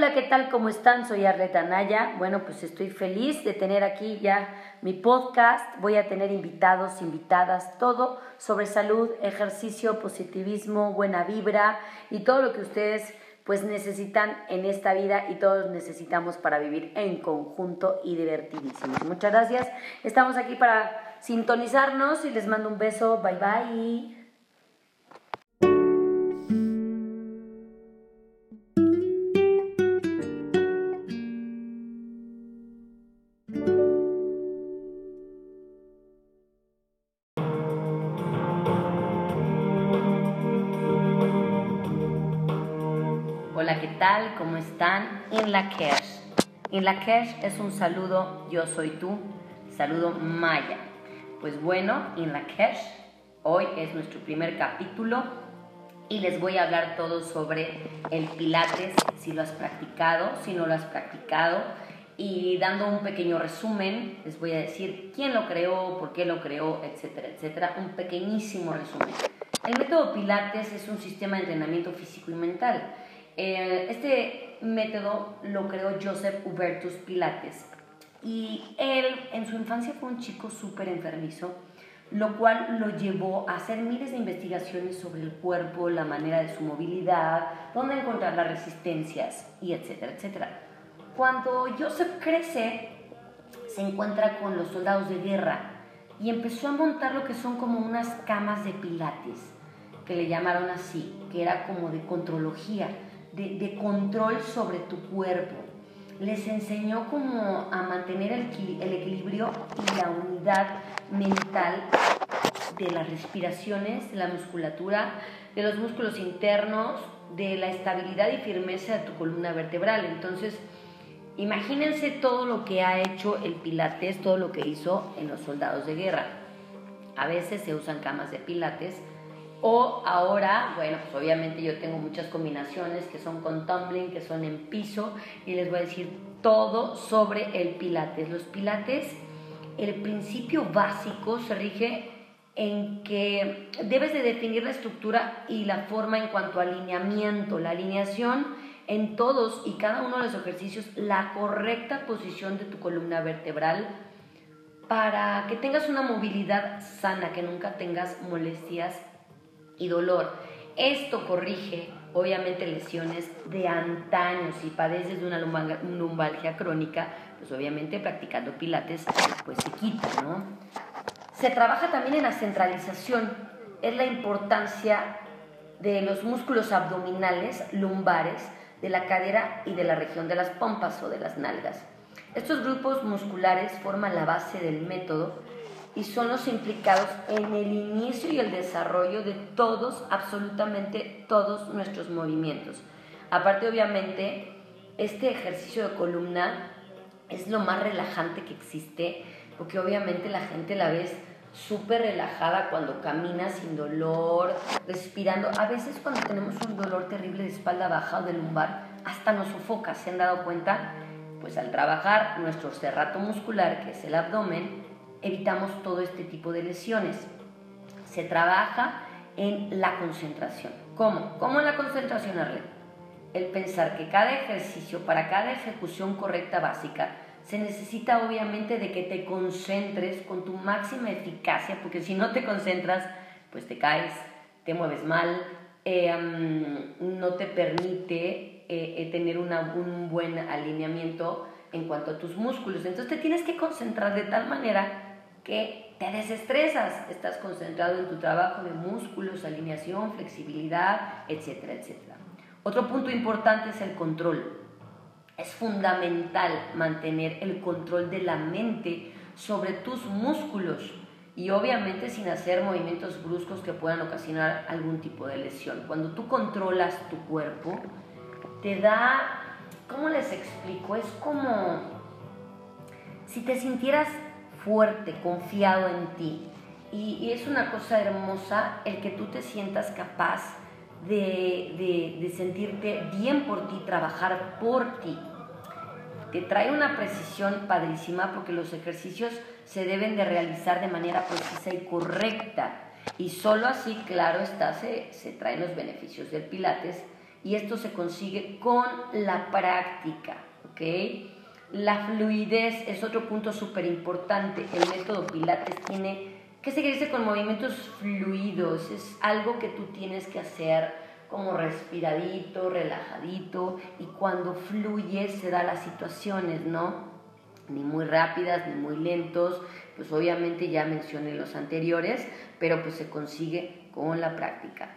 Hola, ¿qué tal? ¿Cómo están? Soy Arleta Naya. Bueno, pues estoy feliz de tener aquí ya mi podcast. Voy a tener invitados, invitadas, todo sobre salud, ejercicio, positivismo, buena vibra y todo lo que ustedes pues necesitan en esta vida y todos necesitamos para vivir en conjunto y divertidísimos. Muchas gracias. Estamos aquí para sintonizarnos y les mando un beso. Bye bye. Están? En la Kesh. En la Kesh es un saludo, yo soy tú, saludo maya. Pues bueno, en la Kesh, hoy es nuestro primer capítulo y les voy a hablar todo sobre el Pilates, si lo has practicado, si no lo has practicado. Y dando un pequeño resumen, les voy a decir quién lo creó, por qué lo creó, etcétera, etcétera. Un pequeñísimo resumen. El método Pilates es un sistema de entrenamiento físico y mental eh, este método lo creó Joseph Hubertus Pilates y él en su infancia fue un chico súper enfermizo, lo cual lo llevó a hacer miles de investigaciones sobre el cuerpo, la manera de su movilidad, dónde encontrar las resistencias y etcétera, etcétera. Cuando Joseph crece, se encuentra con los soldados de guerra y empezó a montar lo que son como unas camas de pilates, que le llamaron así, que era como de contrología de, control sobre tu cuerpo. Les enseñó cómo a mantener el, el equilibrio y la unidad mental de las respiraciones, de la musculatura, de los músculos internos, de la estabilidad y firmeza de tu columna vertebral. Entonces, imagínense todo lo que ha hecho el Pilates, todo lo que hizo en los soldados de guerra. A veces se usan camas de Pilates o ahora, bueno, pues obviamente yo tengo muchas combinaciones que son con tumbling, que son en piso, y les voy a decir todo sobre el pilates. Los pilates, el principio básico se rige en que debes de definir la estructura y la forma en cuanto a alineamiento, la alineación en todos y cada uno de los ejercicios, la correcta posición de tu columna vertebral para que tengas una movilidad sana, que nunca tengas molestias y dolor. Esto corrige obviamente lesiones de antaño. Si padeces de una lumbalgia crónica, pues obviamente practicando pilates pues se quita, ¿no? Se trabaja también en la centralización, es la importancia de los músculos abdominales, lumbares, de la cadera y de la región de las pompas o de las nalgas. Estos grupos musculares forman la base del método y son los implicados en el inicio y el desarrollo de todos, absolutamente todos nuestros movimientos. Aparte, obviamente, este ejercicio de columna es lo más relajante que existe, porque obviamente la gente la ves súper relajada cuando camina sin dolor, respirando. A veces cuando tenemos un dolor terrible de espalda baja o de lumbar, hasta nos sofoca, ¿se han dado cuenta? Pues al trabajar nuestro cerrato muscular, que es el abdomen, evitamos todo este tipo de lesiones. Se trabaja en la concentración. ¿Cómo? ¿Cómo en la concentración, Arlet? El pensar que cada ejercicio, para cada ejecución correcta básica, se necesita obviamente de que te concentres con tu máxima eficacia, porque si no te concentras, pues te caes, te mueves mal, eh, no te permite eh, eh, tener un buen alineamiento en cuanto a tus músculos. Entonces te tienes que concentrar de tal manera que te desestresas, estás concentrado en tu trabajo de músculos, alineación, flexibilidad, etcétera, etcétera. Otro punto importante es el control. Es fundamental mantener el control de la mente sobre tus músculos y obviamente sin hacer movimientos bruscos que puedan ocasionar algún tipo de lesión. Cuando tú controlas tu cuerpo, te da, ¿cómo les explico? Es como si te sintieras fuerte, confiado en ti. Y, es una cosa hermosa el que tú te sientas capaz de, de, sentirte bien por ti, trabajar por ti. Te trae una precisión padrísima porque los ejercicios se deben de realizar de manera precisa y correcta. Y solo así, claro está, se, se traen los beneficios del Pilates, y esto se consigue con la práctica, ¿ok? La fluidez es otro punto súper importante. El método Pilates tiene que seguirse con movimientos fluidos, es algo que tú tienes que hacer como respiradito, relajadito y cuando fluye se da las situaciones, ¿no? Ni muy rápidas, ni muy lentos, pues obviamente ya mencioné los anteriores, pero pues se consigue con la práctica.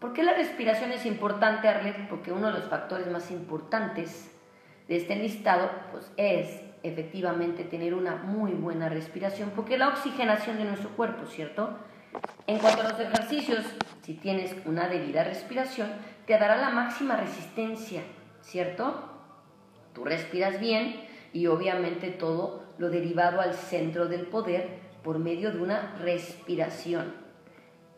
¿Por qué la respiración es importante, Arlet? Porque uno de los factores más importantes de este listado pues es efectivamente tener una muy buena respiración, porque la oxigenación de nuestro cuerpo, ¿cierto? En cuanto a los ejercicios, si tienes una debida respiración, te dará la máxima resistencia, ¿cierto? Tú respiras bien y obviamente todo lo derivado al centro del poder por medio de una respiración.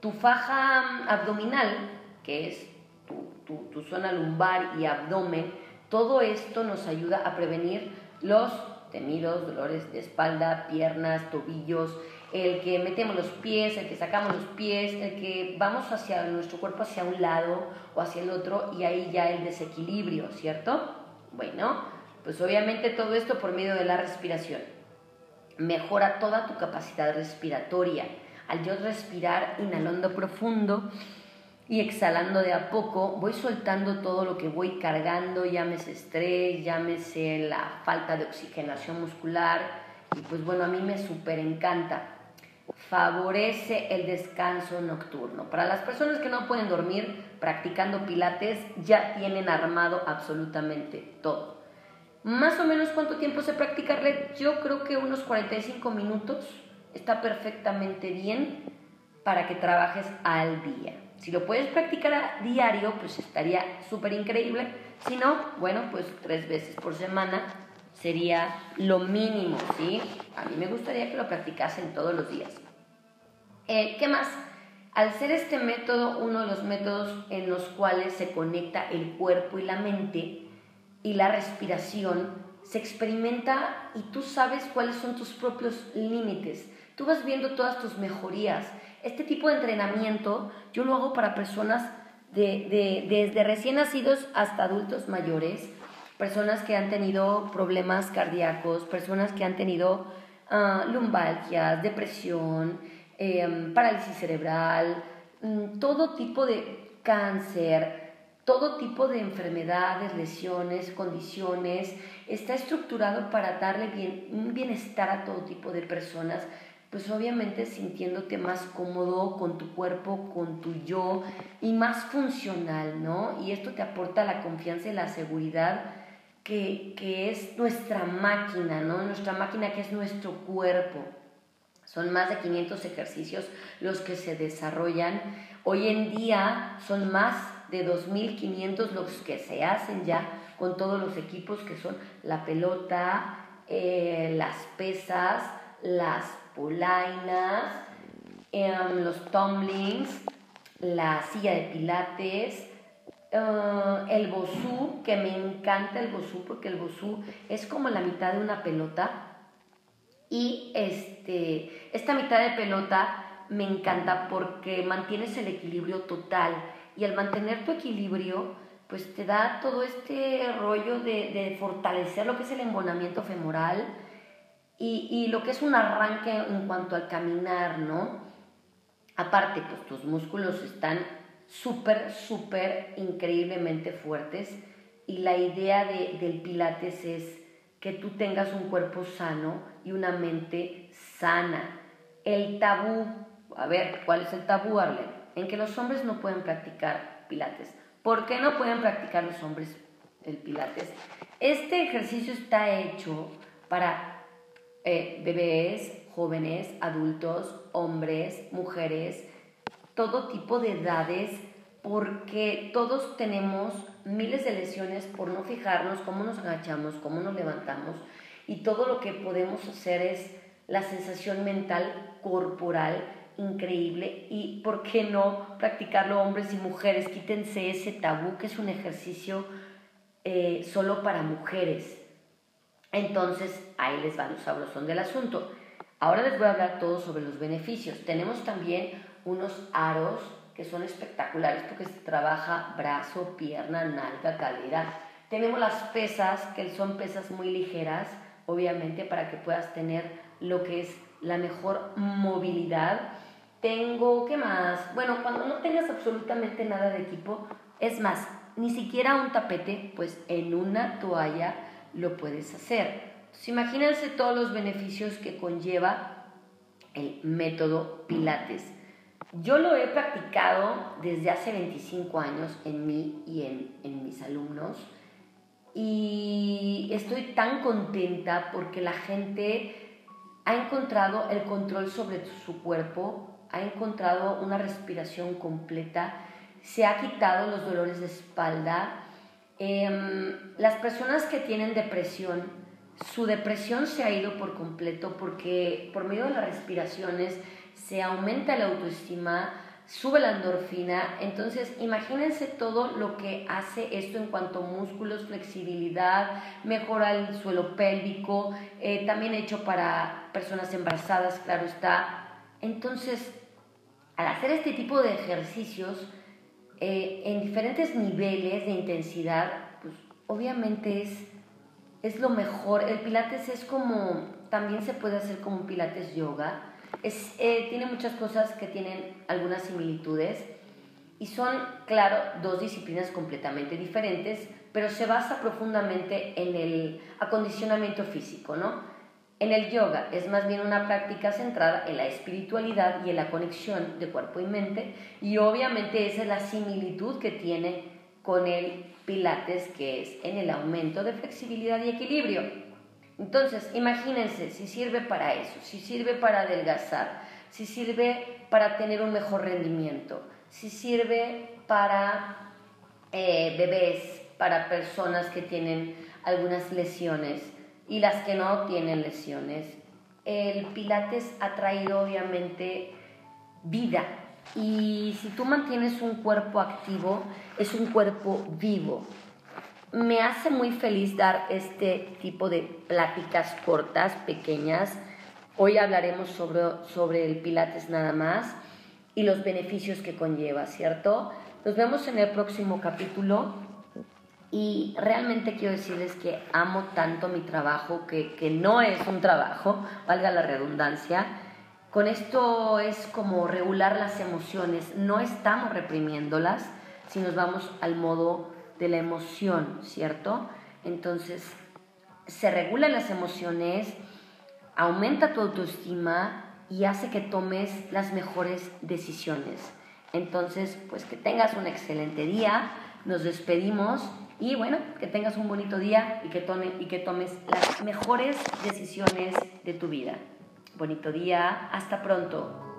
Tu faja abdominal, que es tu, tu zona lumbar y abdomen, todo esto nos ayuda a prevenir los temidos dolores de espalda, piernas, tobillos, el que metemos los pies, el que sacamos los pies, el que vamos hacia nuestro cuerpo hacia un lado o hacia el otro y ahí ya el desequilibrio, ¿cierto? Bueno, pues obviamente todo esto por medio de la respiración. Mejora toda tu capacidad respiratoria. Al yo respirar inhalando profundo, y exhalando de a poco voy soltando todo lo que voy cargando, llámese estrés, llámese la falta de oxigenación muscular y pues bueno, a mí me súper encanta. Favorece el descanso nocturno. Para las personas que no pueden dormir practicando pilates ya tienen armado absolutamente todo. Más o menos cuánto tiempo se practica red? Yo creo que unos 45 minutos está perfectamente bien para que trabajes al día. Si lo puedes practicar a diario, pues estaría súper increíble. Si no, bueno, pues tres veces por semana sería lo mínimo, ¿sí? A mí me gustaría que lo practicasen todos los días. Eh, ¿Qué más? Al ser este método uno de los métodos en los cuales se conecta el cuerpo y la mente y la respiración, se experimenta y tú sabes cuáles son tus propios límites. Tú vas viendo todas tus mejorías este tipo de entrenamiento yo lo hago para personas de, desde recién nacidos hasta adultos mayores, personas que han tenido problemas cardíacos, personas que han tenido uh, lumbalgias, depresión, em, parálisis cerebral, mm, todo tipo de cáncer, todo tipo de enfermedades, lesiones, condiciones, está estructurado para darle bien, un bienestar a todo tipo de personas pues obviamente sintiéndote más cómodo con tu cuerpo, con tu yo y más funcional, ¿no? Y esto te aporta la confianza y la seguridad que, que es nuestra máquina, ¿no? Nuestra máquina que es nuestro cuerpo. Son más de 500 ejercicios los que se desarrollan. Hoy en día son más de 2.500 los que se hacen ya con todos los equipos que son la pelota, eh, las pesas, las polainas, em, los tumblings, la silla de pilates, eh, el bosú, que me encanta el bosú porque el bosú es como la mitad de una pelota. Y este, esta mitad de pelota me encanta porque mantienes el equilibrio total. Y al mantener tu equilibrio, pues te da todo este rollo de, de fortalecer lo que es el embonamiento femoral, y, lo que es un arranque en cuanto al caminar, ¿no? Aparte, pues tus músculos están súper, súper increíblemente fuertes y la idea de, del pilates es que tú tengas un cuerpo sano y una mente sana. El tabú, a ver, ¿cuál es el tabú, Arlen? En que los hombres no pueden practicar pilates. ¿Por qué no pueden practicar los hombres el pilates? Este ejercicio está hecho para eh, bebés, jóvenes, adultos, hombres, mujeres, todo tipo de edades, porque todos tenemos miles de lesiones por no fijarnos cómo nos agachamos, cómo nos levantamos, y todo lo que podemos hacer es la sensación mental corporal increíble y por qué no practicarlo hombres y mujeres, quítense ese tabú que es un ejercicio eh, solo para mujeres. Entonces, ahí les va lo sabrosón del asunto. Ahora les voy a hablar todo sobre los beneficios. Tenemos también unos aros que son espectaculares porque se trabaja brazo, pierna, nalga, cadera. Tenemos las pesas, que son pesas muy ligeras, obviamente para que puedas tener lo que es la mejor movilidad. Tengo, ¿qué más? Bueno, cuando no tengas absolutamente nada de equipo, es más, ni siquiera un tapete, pues en una toalla lo puedes hacer. imagínense todos los beneficios que conlleva el método Pilates. Yo lo he practicado desde hace 25 años en mí y en, en mis alumnos y estoy tan contenta porque la gente ha encontrado el control sobre su cuerpo, ha encontrado una respiración completa, se ha quitado los dolores de espalda. Em, las personas que tienen depresión, su depresión se ha ido por completo porque por medio de las respiraciones se aumenta la autoestima, sube la endorfina. Entonces, imagínense todo lo que hace esto en cuanto a músculos, flexibilidad, mejora el suelo pélvico, eh, también hecho para personas embarazadas, claro está. Entonces, al hacer este tipo de ejercicios eh, en diferentes niveles de intensidad, pues obviamente es, es lo mejor. El pilates es como, también se puede hacer como un pilates yoga es, eh, tiene muchas cosas que tienen algunas similitudes y son, claro, dos disciplinas completamente diferentes, pero se basa profundamente en el acondicionamiento físico, ¿no? En el yoga es más bien una práctica centrada en la espiritualidad y en la conexión de cuerpo y mente, y obviamente esa es la similitud que tiene con el pilates, que es en el aumento de flexibilidad y equilibrio. Entonces, imagínense si sirve para eso, si sirve para adelgazar, si sirve para tener un mejor rendimiento, si sirve para eh, bebés, para personas que tienen algunas lesiones y las que no tienen lesiones. El Pilates ha traído obviamente vida y si tú mantienes un cuerpo activo, es un cuerpo vivo me hace muy feliz dar este tipo de pláticas cortas, pequeñas. Hoy hablaremos sobre, sobre el Pilates nada más y los beneficios que conlleva, ¿cierto? Nos vemos en el próximo capítulo y realmente quiero decirles que amo tanto mi trabajo, que, que no es un trabajo, valga la redundancia. Con esto es como regular las emociones, no estamos reprimiéndolas, si nos vamos al modo de la emoción, ¿cierto? Entonces, se regulan las emociones, aumenta tu autoestima y hace que tomes las mejores decisiones. Entonces, pues que tengas un excelente día, nos despedimos y bueno, que tengas un bonito día y que, tome, y que tomes las mejores decisiones de tu vida. Bonito día, hasta pronto.